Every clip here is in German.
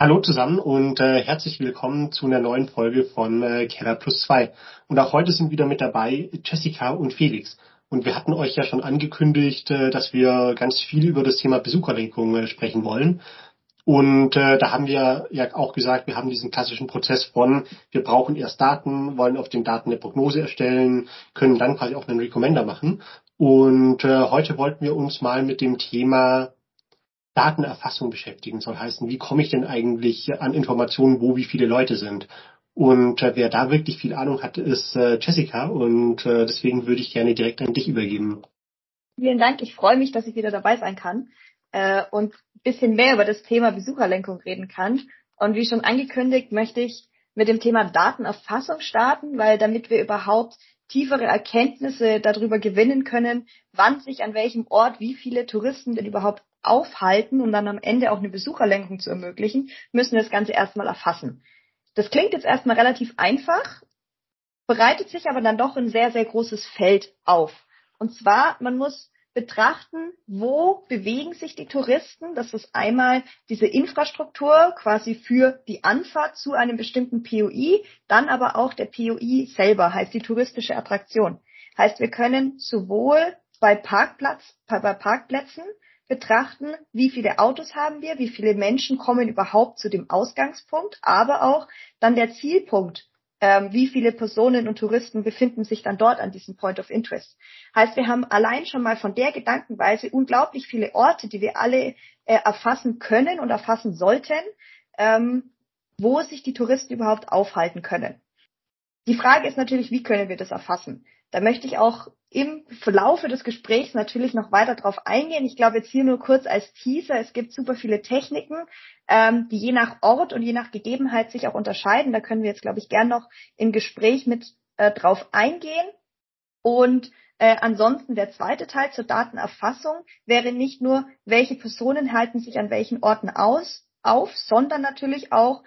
Hallo zusammen und äh, herzlich willkommen zu einer neuen Folge von äh, Keller Plus 2. Und auch heute sind wieder mit dabei Jessica und Felix. Und wir hatten euch ja schon angekündigt, äh, dass wir ganz viel über das Thema Besucherlenkung äh, sprechen wollen. Und äh, da haben wir ja auch gesagt, wir haben diesen klassischen Prozess von, wir brauchen erst Daten, wollen auf den Daten eine Prognose erstellen, können dann quasi auch einen Recommender machen. Und äh, heute wollten wir uns mal mit dem Thema Datenerfassung beschäftigen soll heißen, wie komme ich denn eigentlich an Informationen, wo wie viele Leute sind. Und äh, wer da wirklich viel Ahnung hat, ist äh, Jessica und äh, deswegen würde ich gerne direkt an dich übergeben. Vielen Dank, ich freue mich, dass ich wieder dabei sein kann äh, und ein bisschen mehr über das Thema Besucherlenkung reden kann. Und wie schon angekündigt, möchte ich mit dem Thema Datenerfassung starten, weil damit wir überhaupt tiefere Erkenntnisse darüber gewinnen können, wann sich an welchem Ort wie viele Touristen denn überhaupt aufhalten und dann am Ende auch eine Besucherlenkung zu ermöglichen, müssen wir das Ganze erstmal erfassen. Das klingt jetzt erstmal relativ einfach, bereitet sich aber dann doch ein sehr, sehr großes Feld auf. Und zwar, man muss betrachten, wo bewegen sich die Touristen. Das ist einmal diese Infrastruktur quasi für die Anfahrt zu einem bestimmten POI, dann aber auch der POI selber, heißt die touristische Attraktion. Heißt, wir können sowohl bei, Parkplatz, bei Parkplätzen betrachten, wie viele Autos haben wir, wie viele Menschen kommen überhaupt zu dem Ausgangspunkt, aber auch dann der Zielpunkt, ähm, wie viele Personen und Touristen befinden sich dann dort an diesem Point of Interest. Heißt, wir haben allein schon mal von der Gedankenweise unglaublich viele Orte, die wir alle äh, erfassen können und erfassen sollten, ähm, wo sich die Touristen überhaupt aufhalten können. Die Frage ist natürlich, wie können wir das erfassen? Da möchte ich auch im Verlaufe des Gesprächs natürlich noch weiter drauf eingehen. Ich glaube jetzt hier nur kurz als Teaser, es gibt super viele Techniken, ähm, die je nach Ort und je nach Gegebenheit sich auch unterscheiden. Da können wir jetzt, glaube ich, gern noch im Gespräch mit äh, drauf eingehen. Und äh, ansonsten der zweite Teil zur Datenerfassung wäre nicht nur, welche Personen halten sich an welchen Orten aus, auf, sondern natürlich auch,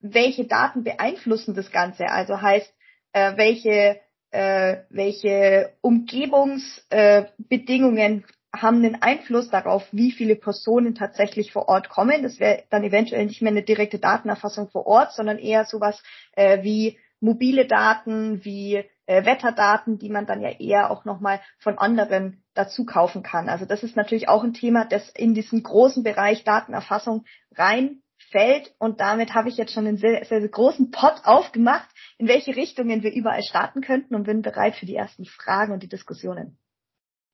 welche Daten beeinflussen das Ganze. Also heißt, äh, welche äh, welche Umgebungsbedingungen äh, haben einen Einfluss darauf, wie viele Personen tatsächlich vor Ort kommen. Das wäre dann eventuell nicht mehr eine direkte Datenerfassung vor Ort, sondern eher sowas äh, wie mobile Daten, wie äh, Wetterdaten, die man dann ja eher auch nochmal von anderen dazu kaufen kann. Also das ist natürlich auch ein Thema, das in diesen großen Bereich Datenerfassung reinfällt. Und damit habe ich jetzt schon einen sehr, sehr großen Pot aufgemacht, in welche Richtungen wir überall starten könnten und bin bereit für die ersten Fragen und die Diskussionen.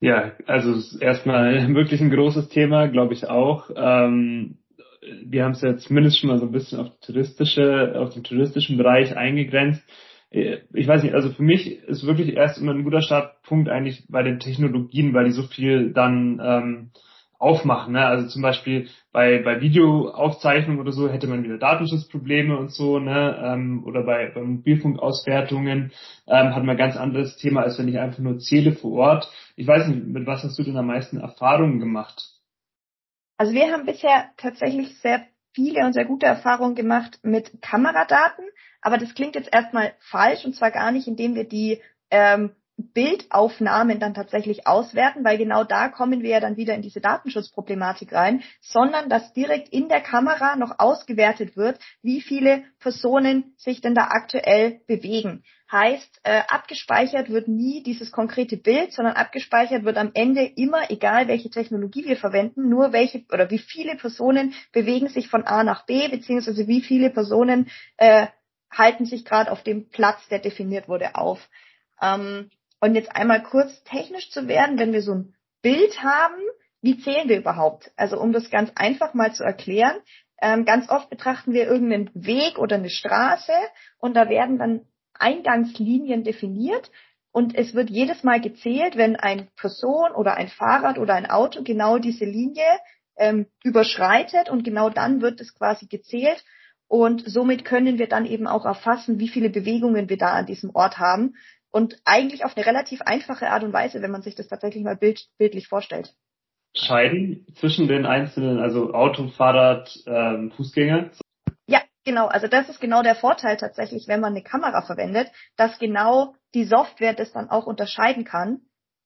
Ja, also erstmal wirklich ein großes Thema, glaube ich auch. Ähm, wir haben es ja zumindest schon mal so ein bisschen auf, touristische, auf den touristischen Bereich eingegrenzt. Ich weiß nicht, also für mich ist wirklich erst immer ein guter Startpunkt eigentlich bei den Technologien, weil die so viel dann ähm, aufmachen. Ne? Also zum Beispiel bei, bei Videoaufzeichnungen oder so hätte man wieder Datenschutzprobleme und so, ne? Ähm, oder bei, bei Mobilfunkauswertungen ähm, hat man ein ganz anderes Thema, als wenn ich einfach nur zähle vor Ort. Ich weiß nicht, mit was hast du denn am meisten Erfahrungen gemacht? Also wir haben bisher tatsächlich sehr viele und sehr gute Erfahrungen gemacht mit Kameradaten, aber das klingt jetzt erstmal falsch und zwar gar nicht, indem wir die ähm, Bildaufnahmen dann tatsächlich auswerten, weil genau da kommen wir ja dann wieder in diese Datenschutzproblematik rein, sondern dass direkt in der Kamera noch ausgewertet wird, wie viele Personen sich denn da aktuell bewegen. Heißt, äh, abgespeichert wird nie dieses konkrete Bild, sondern abgespeichert wird am Ende immer, egal welche Technologie wir verwenden, nur welche oder wie viele Personen bewegen sich von A nach B, beziehungsweise wie viele Personen äh, halten sich gerade auf dem Platz, der definiert wurde, auf. Ähm, und jetzt einmal kurz technisch zu werden, wenn wir so ein Bild haben, wie zählen wir überhaupt? Also um das ganz einfach mal zu erklären, ähm, ganz oft betrachten wir irgendeinen Weg oder eine Straße und da werden dann Eingangslinien definiert und es wird jedes Mal gezählt, wenn ein Person oder ein Fahrrad oder ein Auto genau diese Linie ähm, überschreitet und genau dann wird es quasi gezählt und somit können wir dann eben auch erfassen, wie viele Bewegungen wir da an diesem Ort haben und eigentlich auf eine relativ einfache Art und Weise, wenn man sich das tatsächlich mal bild, bildlich vorstellt. Scheiden zwischen den einzelnen, also Auto, Fahrrad, ähm, Fußgänger? Ja, genau. Also das ist genau der Vorteil tatsächlich, wenn man eine Kamera verwendet, dass genau die Software das dann auch unterscheiden kann.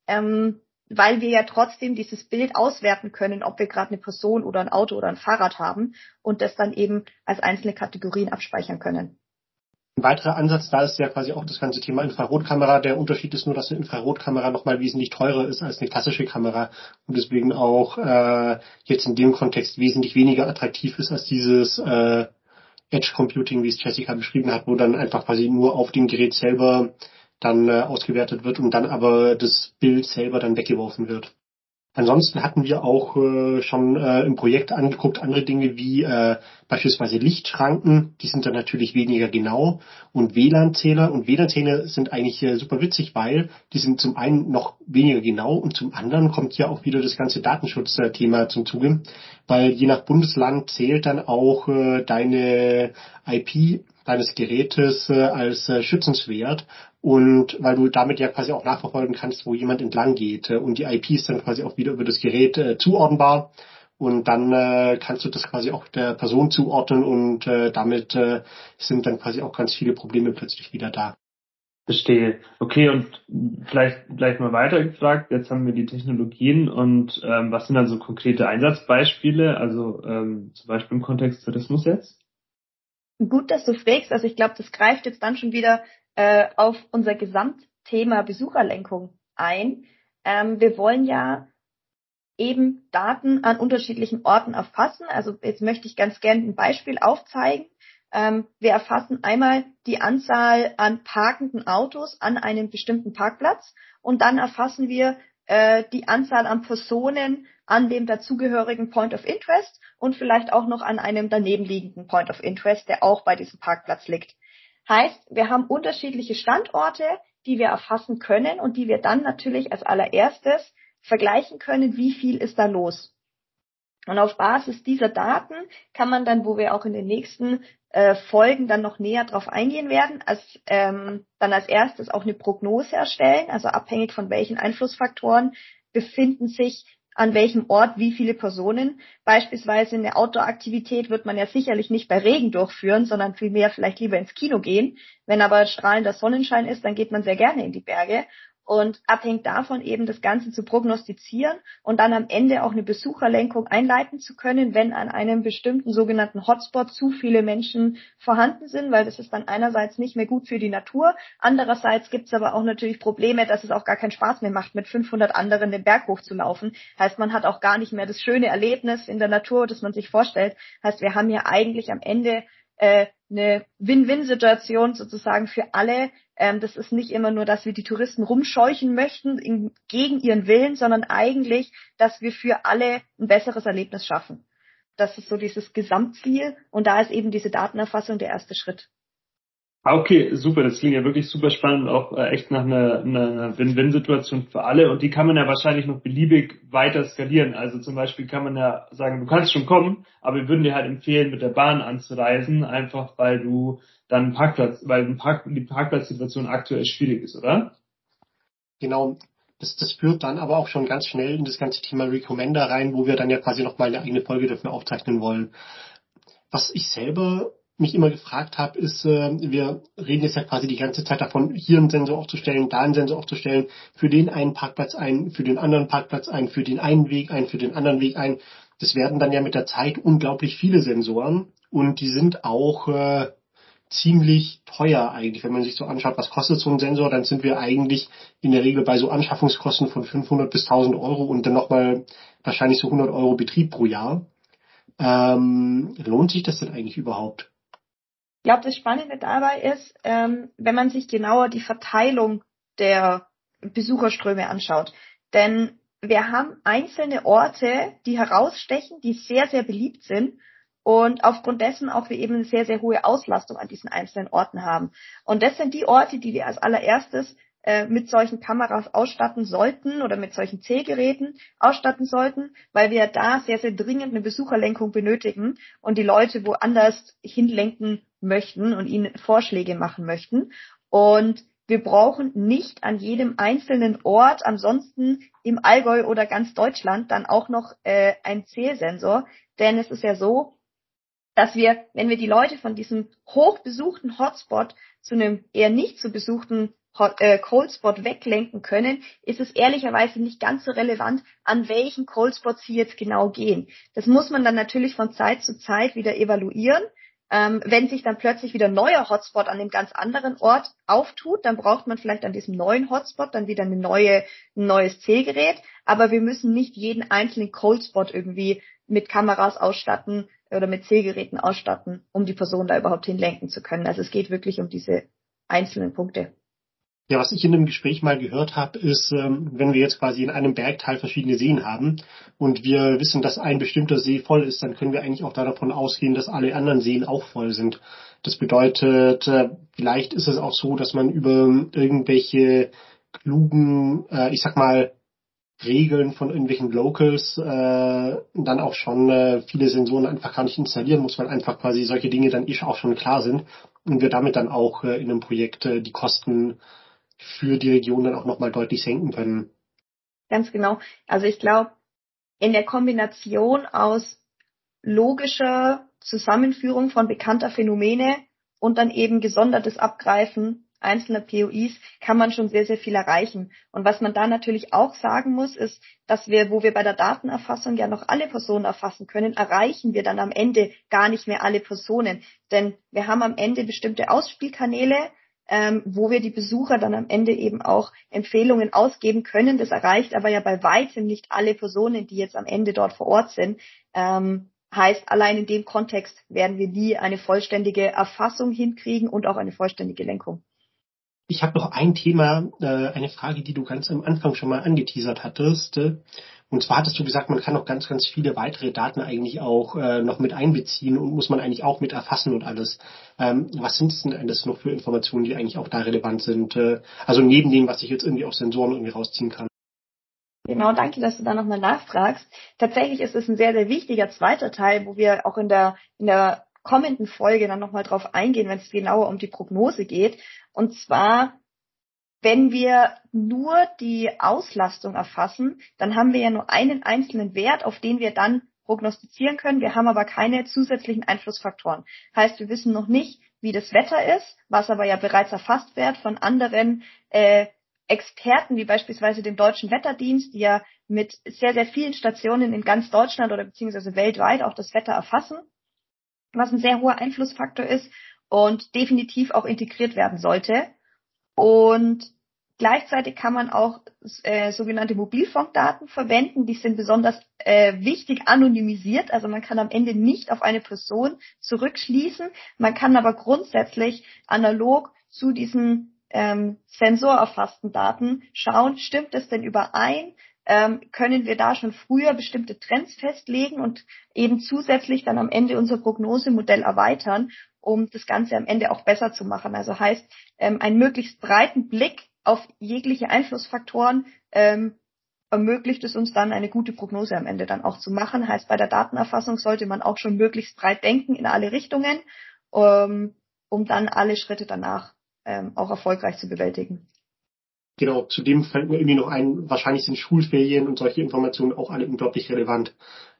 Ähm, weil wir ja trotzdem dieses Bild auswerten können, ob wir gerade eine Person oder ein Auto oder ein Fahrrad haben und das dann eben als einzelne Kategorien abspeichern können. Ein weiterer Ansatz da ist ja quasi auch das ganze Thema Infrarotkamera. Der Unterschied ist nur, dass eine Infrarotkamera nochmal wesentlich teurer ist als eine klassische Kamera und deswegen auch äh, jetzt in dem Kontext wesentlich weniger attraktiv ist als dieses äh, Edge Computing, wie es Jessica beschrieben hat, wo dann einfach quasi nur auf dem Gerät selber dann äh, ausgewertet wird und dann aber das Bild selber dann weggeworfen wird. Ansonsten hatten wir auch äh, schon äh, im Projekt angeguckt andere Dinge wie äh, beispielsweise Lichtschranken, die sind dann natürlich weniger genau. Und WLAN-Zähler. Und WLAN-Zähler sind eigentlich äh, super witzig, weil die sind zum einen noch weniger genau und zum anderen kommt hier auch wieder das ganze Datenschutzthema zum Zuge, weil je nach Bundesland zählt dann auch äh, deine IP deines Gerätes äh, als äh, schützenswert und weil du damit ja quasi auch nachverfolgen kannst, wo jemand entlang geht und die IP ist dann quasi auch wieder über das Gerät äh, zuordnenbar und dann äh, kannst du das quasi auch der Person zuordnen und äh, damit äh, sind dann quasi auch ganz viele Probleme plötzlich wieder da. Verstehe. Okay, und vielleicht vielleicht mal weiter gefragt. Jetzt haben wir die Technologien und ähm, was sind dann so konkrete Einsatzbeispiele, also ähm, zum Beispiel im Kontext Tourismus jetzt? Gut, dass du fragst. Also ich glaube, das greift jetzt dann schon wieder äh, auf unser Gesamtthema Besucherlenkung ein. Ähm, wir wollen ja eben Daten an unterschiedlichen Orten erfassen. Also jetzt möchte ich ganz gerne ein Beispiel aufzeigen. Ähm, wir erfassen einmal die Anzahl an parkenden Autos an einem bestimmten Parkplatz und dann erfassen wir äh, die Anzahl an Personen an dem dazugehörigen Point of Interest und vielleicht auch noch an einem daneben liegenden Point of Interest, der auch bei diesem Parkplatz liegt. Heißt, wir haben unterschiedliche Standorte, die wir erfassen können und die wir dann natürlich als allererstes vergleichen können, wie viel ist da los. Und auf Basis dieser Daten kann man dann, wo wir auch in den nächsten äh, Folgen dann noch näher drauf eingehen werden, als, ähm, dann als erstes auch eine Prognose erstellen, also abhängig von welchen Einflussfaktoren befinden sich an welchem Ort wie viele Personen. Beispielsweise eine Outdoor-Aktivität wird man ja sicherlich nicht bei Regen durchführen, sondern vielmehr vielleicht lieber ins Kino gehen. Wenn aber strahlender Sonnenschein ist, dann geht man sehr gerne in die Berge und abhängt davon eben das Ganze zu prognostizieren und dann am Ende auch eine Besucherlenkung einleiten zu können, wenn an einem bestimmten sogenannten Hotspot zu viele Menschen vorhanden sind, weil das ist dann einerseits nicht mehr gut für die Natur, andererseits gibt es aber auch natürlich Probleme, dass es auch gar keinen Spaß mehr macht, mit 500 anderen den Berg hochzulaufen. Heißt, man hat auch gar nicht mehr das schöne Erlebnis in der Natur, das man sich vorstellt. Heißt, wir haben hier eigentlich am Ende äh, eine Win-Win-Situation sozusagen für alle. Ähm, das ist nicht immer nur, dass wir die Touristen rumscheuchen möchten in, gegen ihren Willen, sondern eigentlich, dass wir für alle ein besseres Erlebnis schaffen. Das ist so dieses Gesamtziel und da ist eben diese Datenerfassung der erste Schritt. Ah, okay, super. Das klingt ja wirklich super spannend, auch äh, echt nach einer, einer Win-Win-Situation für alle. Und die kann man ja wahrscheinlich noch beliebig weiter skalieren. Also zum Beispiel kann man ja sagen, du kannst schon kommen, aber wir würden dir halt empfehlen, mit der Bahn anzureisen, einfach weil du dann Parkplatz, weil die Parkplatzsituation aktuell schwierig ist, oder? Genau. Das, das führt dann aber auch schon ganz schnell in das ganze Thema Recommender rein, wo wir dann ja quasi nochmal eine eigene Folge dafür aufzeichnen wollen. Was ich selber mich immer gefragt habe, ist, äh, wir reden jetzt ja quasi die ganze Zeit davon, hier einen Sensor aufzustellen, da einen Sensor aufzustellen, für den einen Parkplatz ein, für den anderen Parkplatz ein, für den einen Weg ein, für den anderen Weg ein. Das werden dann ja mit der Zeit unglaublich viele Sensoren und die sind auch äh, ziemlich teuer eigentlich. Wenn man sich so anschaut, was kostet so ein Sensor, dann sind wir eigentlich in der Regel bei so Anschaffungskosten von 500 bis 1000 Euro und dann nochmal wahrscheinlich so 100 Euro Betrieb pro Jahr. Ähm, lohnt sich das denn eigentlich überhaupt? Ich glaube, das Spannende dabei ist, ähm, wenn man sich genauer die Verteilung der Besucherströme anschaut. Denn wir haben einzelne Orte, die herausstechen, die sehr, sehr beliebt sind und aufgrund dessen auch wir eben eine sehr, sehr hohe Auslastung an diesen einzelnen Orten haben. Und das sind die Orte, die wir als allererstes äh, mit solchen Kameras ausstatten sollten oder mit solchen Zählgeräten ausstatten sollten, weil wir da sehr, sehr dringend eine Besucherlenkung benötigen und die Leute woanders hinlenken möchten und ihnen Vorschläge machen möchten. Und wir brauchen nicht an jedem einzelnen Ort, ansonsten im Allgäu oder ganz Deutschland, dann auch noch äh, ein Zählsensor. Denn es ist ja so, dass wir, wenn wir die Leute von diesem hochbesuchten Hotspot zu einem eher nicht zu besuchten äh, Coldspot weglenken können, ist es ehrlicherweise nicht ganz so relevant, an welchen Coldspot sie jetzt genau gehen. Das muss man dann natürlich von Zeit zu Zeit wieder evaluieren. Ähm, wenn sich dann plötzlich wieder ein neuer Hotspot an einem ganz anderen Ort auftut, dann braucht man vielleicht an diesem neuen Hotspot dann wieder eine neue, ein neues Zählgerät. Aber wir müssen nicht jeden einzelnen Coldspot irgendwie mit Kameras ausstatten oder mit Zählgeräten ausstatten, um die Person da überhaupt hinlenken zu können. Also es geht wirklich um diese einzelnen Punkte. Ja, was ich in dem Gespräch mal gehört habe, ist, ähm, wenn wir jetzt quasi in einem Bergteil verschiedene Seen haben und wir wissen, dass ein bestimmter See voll ist, dann können wir eigentlich auch davon ausgehen, dass alle anderen Seen auch voll sind. Das bedeutet, äh, vielleicht ist es auch so, dass man über irgendwelche klugen, äh, ich sag mal, Regeln von irgendwelchen Locals äh, dann auch schon viele Sensoren einfach gar nicht installieren muss, weil einfach quasi solche Dinge dann eh auch schon klar sind und wir damit dann auch in einem Projekt die Kosten für die Region dann auch nochmal deutlich senken können. Ganz genau. Also ich glaube, in der Kombination aus logischer Zusammenführung von bekannter Phänomene und dann eben gesondertes Abgreifen einzelner POIs kann man schon sehr, sehr viel erreichen. Und was man da natürlich auch sagen muss, ist, dass wir, wo wir bei der Datenerfassung ja noch alle Personen erfassen können, erreichen wir dann am Ende gar nicht mehr alle Personen. Denn wir haben am Ende bestimmte Ausspielkanäle, ähm, wo wir die Besucher dann am Ende eben auch Empfehlungen ausgeben können. Das erreicht aber ja bei weitem nicht alle Personen, die jetzt am Ende dort vor Ort sind. Ähm, heißt, allein in dem Kontext werden wir nie eine vollständige Erfassung hinkriegen und auch eine vollständige Lenkung. Ich habe noch ein Thema, äh, eine Frage, die du ganz am Anfang schon mal angeteasert hattest. Und zwar hattest du gesagt, man kann noch ganz, ganz viele weitere Daten eigentlich auch äh, noch mit einbeziehen und muss man eigentlich auch mit erfassen und alles. Ähm, was sind es denn das noch für Informationen, die eigentlich auch da relevant sind? Äh, also neben dem, was ich jetzt irgendwie aus Sensoren irgendwie rausziehen kann. Genau, danke, dass du da nochmal nachfragst. Tatsächlich ist es ein sehr, sehr wichtiger zweiter Teil, wo wir auch in der, in der kommenden Folge dann nochmal drauf eingehen, wenn es genauer um die Prognose geht. Und zwar wenn wir nur die Auslastung erfassen, dann haben wir ja nur einen einzelnen Wert, auf den wir dann prognostizieren können. Wir haben aber keine zusätzlichen Einflussfaktoren. Heißt, wir wissen noch nicht, wie das Wetter ist, was aber ja bereits erfasst wird von anderen äh, Experten, wie beispielsweise dem Deutschen Wetterdienst, die ja mit sehr, sehr vielen Stationen in ganz Deutschland oder beziehungsweise weltweit auch das Wetter erfassen, was ein sehr hoher Einflussfaktor ist und definitiv auch integriert werden sollte. Und gleichzeitig kann man auch äh, sogenannte Mobilfunkdaten verwenden. Die sind besonders äh, wichtig anonymisiert. Also man kann am Ende nicht auf eine Person zurückschließen. Man kann aber grundsätzlich analog zu diesen ähm, sensorerfassten Daten schauen, stimmt es denn überein? Ähm, können wir da schon früher bestimmte Trends festlegen und eben zusätzlich dann am Ende unser Prognosemodell erweitern um das Ganze am Ende auch besser zu machen. Also heißt, ähm, einen möglichst breiten Blick auf jegliche Einflussfaktoren ähm, ermöglicht es uns dann eine gute Prognose am Ende dann auch zu machen. Heißt, bei der Datenerfassung sollte man auch schon möglichst breit denken in alle Richtungen, ähm, um dann alle Schritte danach ähm, auch erfolgreich zu bewältigen. Genau, zudem fällt mir irgendwie noch ein, wahrscheinlich sind Schulferien und solche Informationen auch alle unglaublich relevant.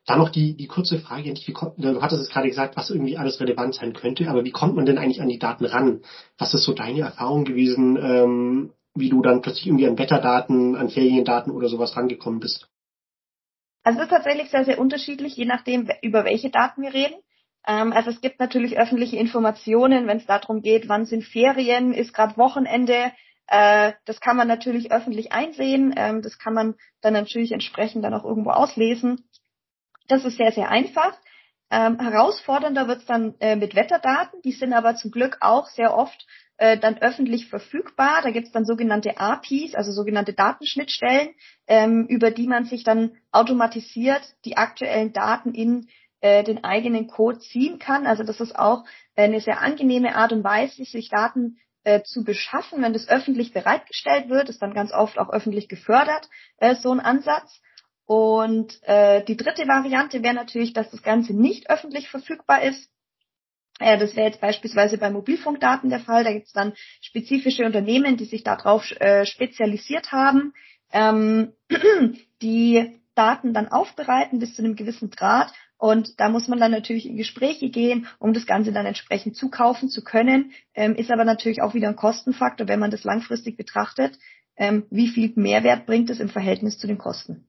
Dann noch die, die kurze Frage, wie, du hattest es gerade gesagt, was irgendwie alles relevant sein könnte, aber wie kommt man denn eigentlich an die Daten ran? Was ist so deine Erfahrung gewesen, ähm, wie du dann plötzlich irgendwie an Wetterdaten, an Feriendaten oder sowas rangekommen bist? Also es ist tatsächlich sehr, sehr unterschiedlich, je nachdem, über welche Daten wir reden. Ähm, also es gibt natürlich öffentliche Informationen, wenn es darum geht, wann sind Ferien, ist gerade Wochenende. Äh, das kann man natürlich öffentlich einsehen. Ähm, das kann man dann natürlich entsprechend dann auch irgendwo auslesen. Das ist sehr, sehr einfach. Ähm, herausfordernder wird es dann äh, mit Wetterdaten. Die sind aber zum Glück auch sehr oft äh, dann öffentlich verfügbar. Da gibt es dann sogenannte APIs, also sogenannte Datenschnittstellen, ähm, über die man sich dann automatisiert die aktuellen Daten in äh, den eigenen Code ziehen kann. Also das ist auch eine sehr angenehme Art und Weise, sich Daten äh, zu beschaffen, wenn das öffentlich bereitgestellt wird, ist dann ganz oft auch öffentlich gefördert, äh, so ein Ansatz. Und äh, die dritte Variante wäre natürlich, dass das Ganze nicht öffentlich verfügbar ist. Äh, das wäre jetzt beispielsweise bei Mobilfunkdaten der Fall. Da gibt es dann spezifische Unternehmen, die sich darauf äh, spezialisiert haben, ähm, die Daten dann aufbereiten bis zu einem gewissen Grad. Und da muss man dann natürlich in Gespräche gehen, um das Ganze dann entsprechend zukaufen zu können. Ähm, ist aber natürlich auch wieder ein Kostenfaktor, wenn man das langfristig betrachtet. Ähm, wie viel Mehrwert bringt es im Verhältnis zu den Kosten?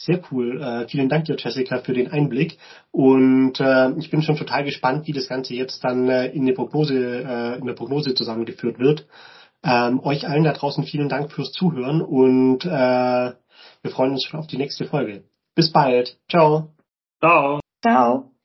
Sehr cool. Äh, vielen Dank dir, Jessica, für den Einblick. Und äh, ich bin schon total gespannt, wie das Ganze jetzt dann äh, in, der Prognose, äh, in der Prognose zusammengeführt wird. Ähm, euch allen da draußen vielen Dank fürs Zuhören und äh, wir freuen uns schon auf die nächste Folge. Bis bald. Ciao. Ciao. Ciao.